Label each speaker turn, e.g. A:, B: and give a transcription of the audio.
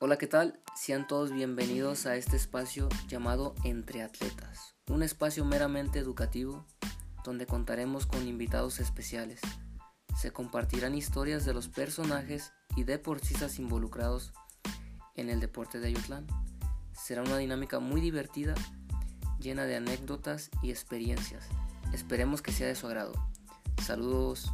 A: Hola, ¿qué tal? Sean todos bienvenidos a este espacio llamado Entre Atletas, un espacio meramente educativo donde contaremos con invitados especiales. Se compartirán historias de los personajes y deportistas involucrados en el deporte de Ayutlán. Será una dinámica muy divertida, llena de anécdotas y experiencias. Esperemos que sea de su agrado. Saludos.